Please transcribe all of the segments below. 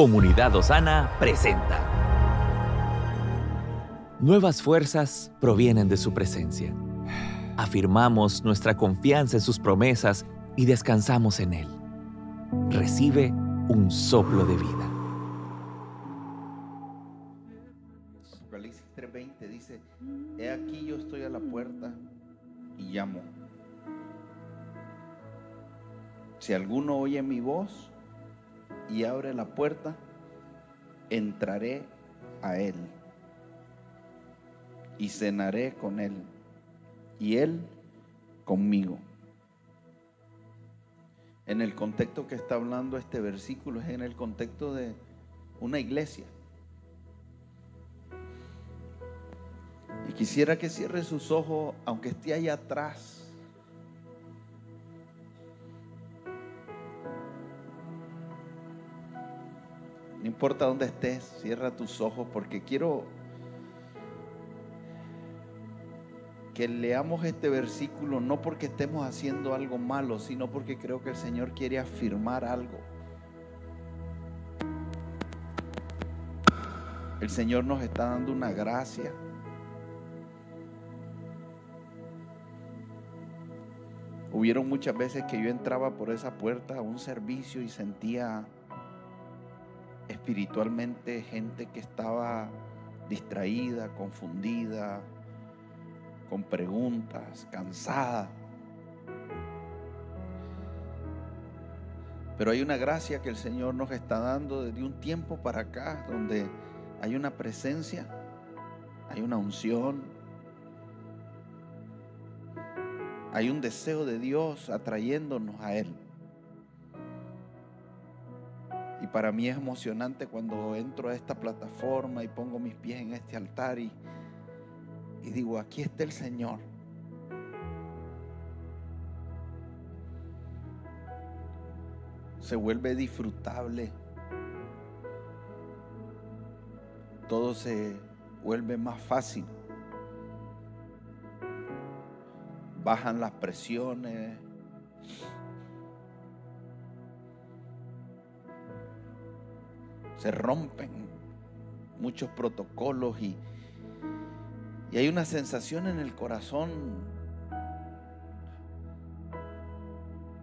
Comunidad Osana presenta. Nuevas fuerzas provienen de su presencia. Afirmamos nuestra confianza en sus promesas y descansamos en Él. Recibe un soplo de vida. Apocalipsis 3:20 dice, he aquí yo estoy a la puerta y llamo. Si alguno oye mi voz y abre la puerta, entraré a él y cenaré con él y él conmigo. En el contexto que está hablando este versículo es en el contexto de una iglesia. Y quisiera que cierre sus ojos, aunque esté allá atrás. No importa dónde estés, cierra tus ojos porque quiero que leamos este versículo no porque estemos haciendo algo malo, sino porque creo que el Señor quiere afirmar algo. El Señor nos está dando una gracia. Hubieron muchas veces que yo entraba por esa puerta a un servicio y sentía espiritualmente gente que estaba distraída, confundida, con preguntas, cansada. Pero hay una gracia que el Señor nos está dando desde un tiempo para acá, donde hay una presencia, hay una unción, hay un deseo de Dios atrayéndonos a Él. Y para mí es emocionante cuando entro a esta plataforma y pongo mis pies en este altar y, digo, aquí está el Señor. Se vuelve disfrutable. Todo se vuelve más fácil. Bajan las presiones. Se rompen muchos protocolos y, y hay una sensación en el corazón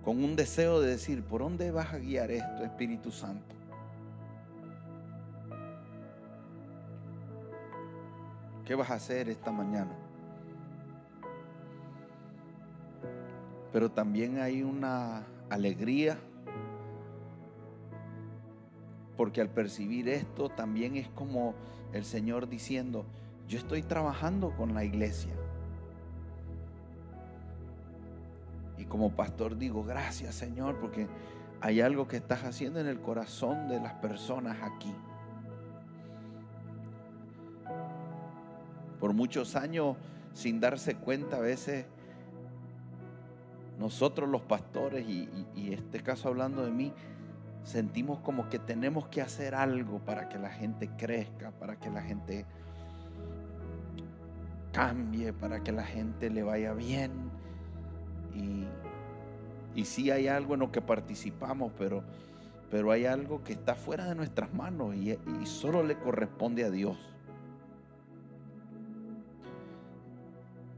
con un deseo de decir, ¿por dónde vas a guiar esto, Espíritu Santo? ¿Qué vas a hacer esta mañana? Pero también hay una alegría, porque al percibir esto también es como el Señor diciendo, yo estoy trabajando con la iglesia. Y como pastor digo, gracias Señor, porque hay algo que estás haciendo en el corazón de las personas aquí. Por muchos años, sin darse cuenta, a veces nosotros los pastores, y, y este caso hablando de mí, sentimos como que tenemos que hacer algo para que la gente crezca, para que la gente cambie, para que la gente le vaya bien. Y, y sí hay algo en lo que participamos, pero, pero hay algo que está fuera de nuestras manos y, y solo le corresponde a Dios.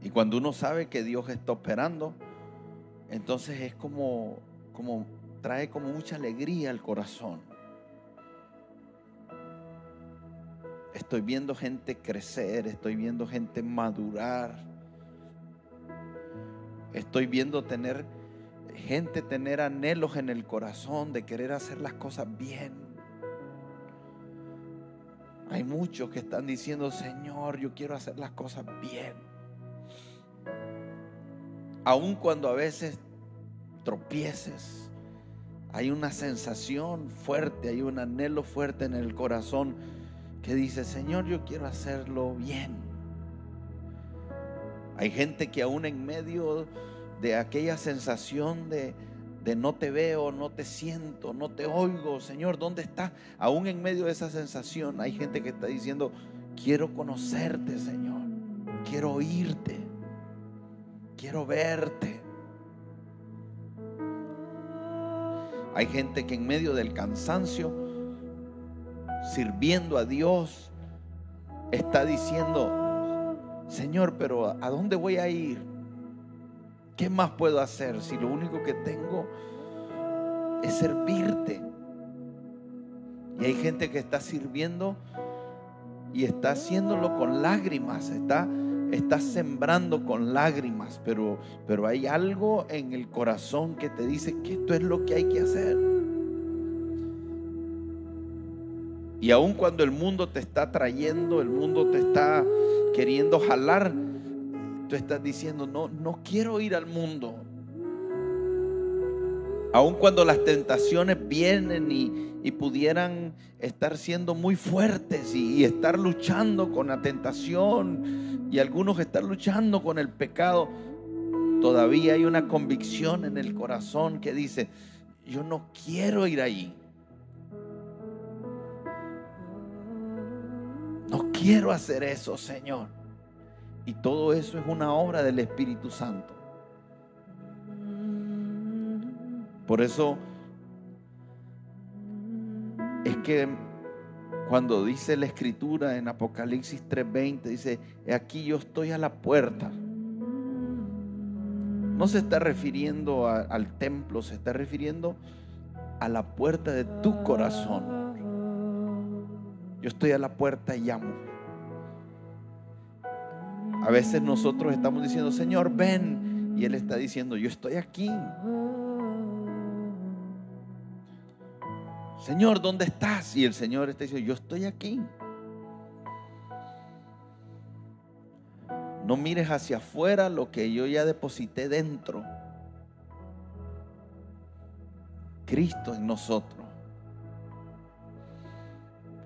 Y cuando uno sabe que Dios está operando, entonces es como, como trae como mucha alegría al corazón. Estoy viendo gente crecer, estoy viendo gente madurar. Estoy viendo tener gente tener anhelos en el corazón de querer hacer las cosas bien. Hay muchos que están diciendo, Señor, yo quiero hacer las cosas bien. Aun cuando a veces tropieces, hay una sensación fuerte, hay un anhelo fuerte en el corazón que dice, Señor, yo quiero hacerlo bien. Hay gente que aún en medio de aquella sensación de, de no te veo, no te siento, no te oigo, Señor, ¿dónde estás? Aún en medio de esa sensación hay gente que está diciendo, quiero conocerte, Señor, quiero oírte, quiero verte. Hay gente que en medio del cansancio sirviendo a Dios, está diciendo, Señor, pero ¿a dónde voy a ir? ¿Qué más puedo hacer si lo único que tengo es servirte? Y hay gente que está sirviendo y está haciéndolo con lágrimas, está, está sembrando con lágrimas, pero, pero hay algo en el corazón que te dice que esto es lo que hay que hacer. Y aun cuando el mundo te está trayendo, el mundo te está queriendo jalar, tú estás diciendo, no, no quiero ir al mundo. Aun cuando las tentaciones vienen y, pudieran estar siendo muy fuertes y, estar luchando con la tentación y algunos estar luchando con el pecado, todavía hay una convicción en el corazón que dice, yo no quiero ir ahí. No quiero hacer eso, Señor. Y todo eso es una obra del Espíritu Santo. Por eso es que cuando dice la escritura en Apocalipsis 3:20, dice, aquí yo estoy a la puerta. No se está refiriendo al templo, se está refiriendo a la puerta de tu corazón. Yo estoy a la puerta y llamo. A veces nosotros estamos diciendo, Señor, ven. Y Él está diciendo, yo estoy aquí. Señor, ¿dónde estás? Y el Señor está diciendo, yo estoy aquí. No mires hacia afuera lo que yo ya deposité dentro. Cristo en nosotros.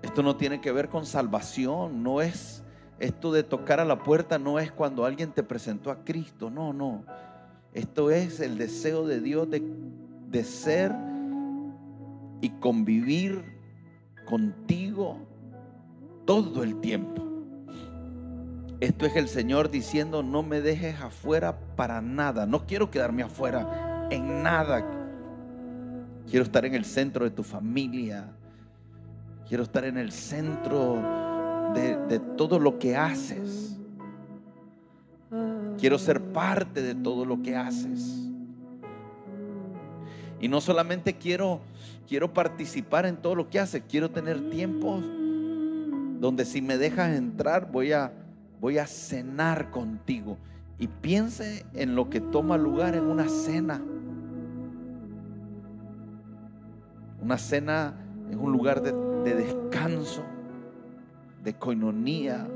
Esto no tiene que ver con salvación, no es esto de tocar a la puerta no es cuando alguien te presentó a Cristo, no, no. Esto es el deseo de Dios de, de ser y convivir contigo todo el tiempo. Esto es el Señor diciendo, no me dejes afuera para nada. No quiero quedarme afuera en nada. Quiero estar en el centro de tu familia. Quiero estar en el centro de, de todo lo que haces. Quiero ser parte de todo lo que haces. Y no solamente quiero quiero participar en todo lo que hace, quiero tener tiempos donde si me dejas entrar voy a, voy a cenar contigo. Y piense en lo que toma lugar en una cena. Una cena es un lugar de, de descanso, de coinonía.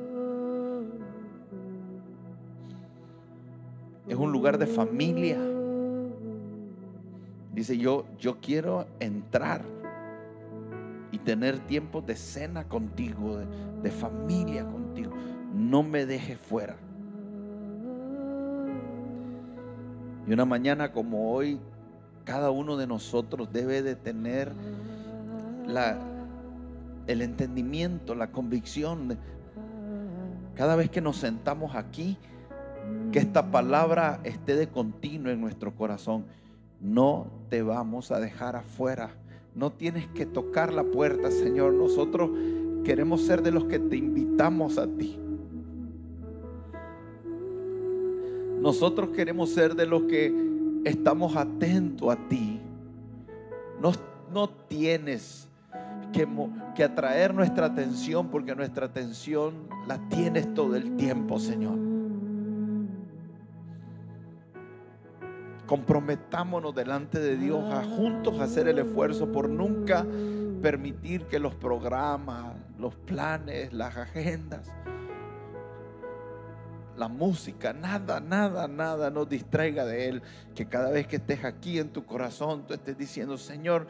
Es un lugar de familia. Dice, yo, yo quiero entrar y tener tiempo de cena contigo, de, familia contigo. No me dejes fuera. Y una mañana como hoy, cada uno de nosotros debe de tener la, el entendimiento, la convicción. cada vez que nos sentamos aquí, que esta palabra esté de continuo en nuestro corazón no te vamos a dejar afuera. No tienes que tocar la puerta, Señor. Nosotros queremos ser de los que te invitamos a ti. Nosotros queremos ser de los que estamos atentos a ti. No, no tienes que, que atraer nuestra atención porque nuestra atención la tienes todo el tiempo, Señor. Comprometámonos delante de Dios a juntos hacer el esfuerzo por nunca permitir que los programas, los planes, las agendas, la música, nada, nada, nada nos distraiga de Él. Que cada vez que estés aquí en tu corazón, tú estés diciendo, Señor,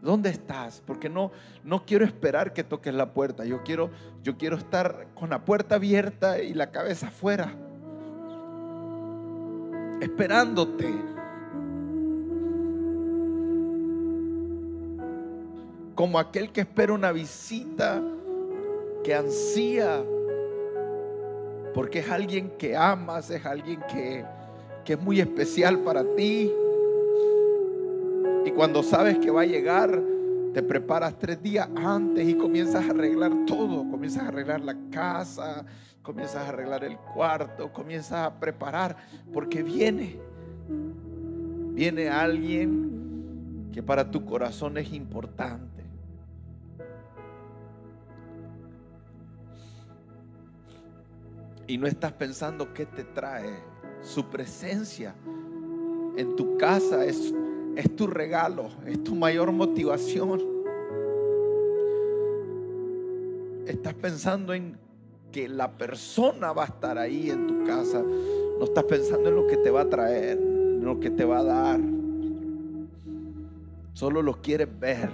¿dónde estás? Porque no, no quiero esperar que toques la puerta. Yo quiero, yo quiero estar con la puerta abierta y la cabeza afuera esperándote. Como aquel que espera una visita, que ansía, porque es alguien que amas, es alguien que, que es muy especial para ti. Y cuando sabes que va a llegar, Te preparas tres días antes y comienzas a arreglar todo. Comienzas a arreglar la casa, comienzas a arreglar el cuarto, comienzas a preparar, porque viene. Viene alguien que para tu corazón es importante. Y no estás pensando qué te trae. Su presencia en tu casa es, es tu regalo, es tu mayor motivación. Estás pensando en que la persona va a estar ahí en tu casa. No estás pensando en lo que te va a traer, en lo que te va a dar. Solo lo quieres ver.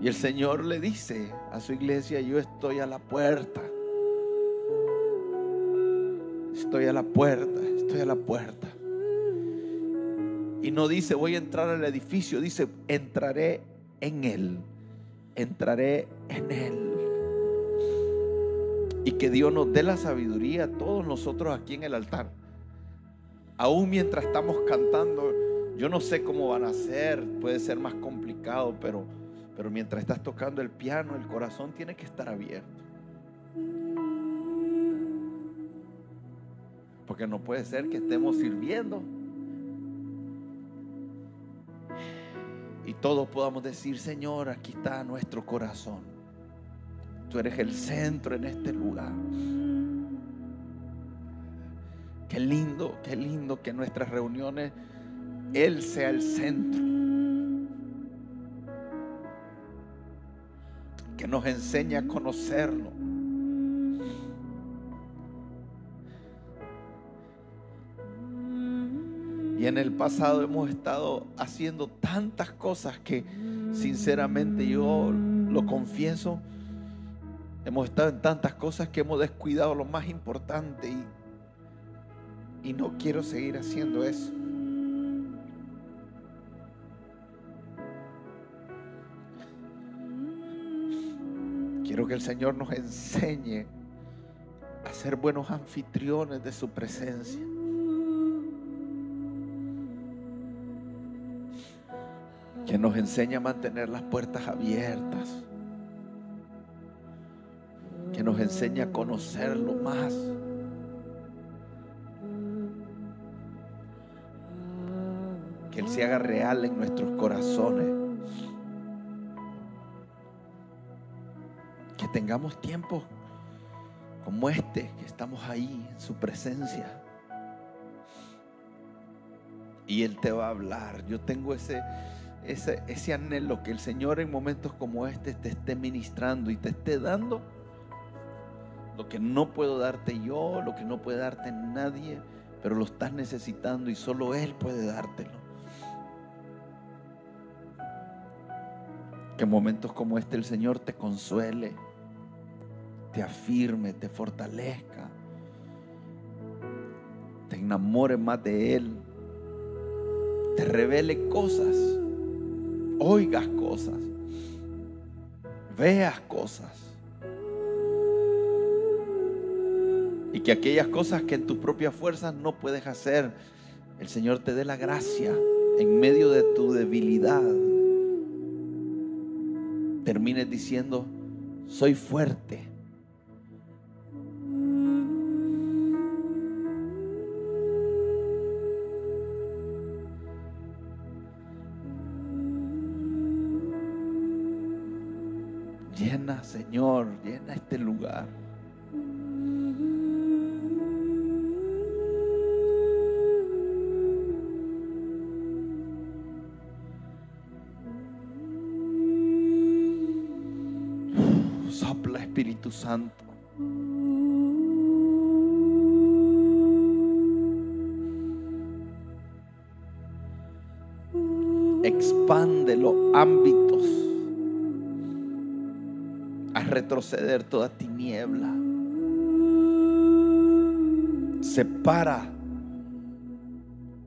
Y el Señor le dice a su iglesia, yo estoy a la puerta. Estoy a la puerta, estoy a la puerta. Y no dice, voy a entrar al edificio, dice, entraré en él. Entraré en él. Y que Dios nos dé la sabiduría a todos nosotros aquí en el altar. Aún mientras estamos cantando, yo no sé cómo van a ser, puede ser más complicado, pero pero mientras estás tocando el piano, el corazón tiene que estar abierto. Porque no puede ser que estemos sirviendo y todos podamos decir, Señor, aquí está nuestro corazón. Tú eres el centro en este lugar. Qué lindo, qué lindo que en nuestras reuniones Él sea el centro. que nos enseña a conocerlo. Y en el pasado hemos estado haciendo tantas cosas que sinceramente yo lo confieso, hemos estado en tantas cosas que hemos descuidado lo más importante y, y no quiero seguir haciendo eso. Quiero que el Señor nos enseñe a ser buenos anfitriones de su presencia. Que nos enseñe a mantener las puertas abiertas. Que nos enseñe a conocerlo más. Que Él se haga real en nuestros corazones. tengamos tiempo como este, que estamos ahí en su presencia. Y Él te va a hablar. Yo tengo ese, ese, ese anhelo que el Señor en momentos como este te esté ministrando y te esté dando lo que no puedo darte yo, lo que no puede darte nadie, pero lo estás necesitando y solo Él puede dártelo. Que en momentos como este el Señor te consuele te afirme, te fortalezca, te enamore más de Él, te revele cosas, oigas cosas, veas cosas. Y que aquellas cosas que en tus propias fuerzas no puedes hacer, el Señor te dé la gracia en medio de tu debilidad. Termines diciendo, soy fuerte Señor, llena este lugar. Sopla Espíritu Santo. Expande los ámbitos retroceder toda tiniebla. Separa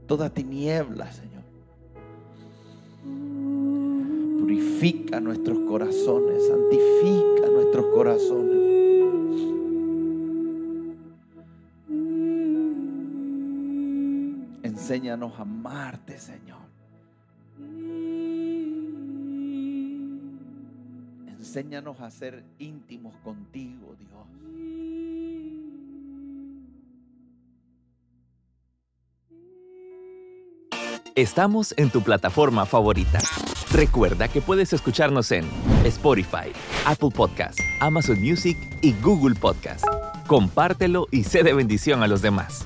toda tiniebla, Señor. Purifica nuestros corazones, santifica nuestros corazones. Enséñanos a amarte, Señor. Enséñanos a ser íntimos contigo, Dios. Estamos en tu plataforma favorita. Recuerda que puedes escucharnos en Spotify, Apple Podcast, Amazon Music y Google Podcast. Compártelo y sé de bendición a los demás.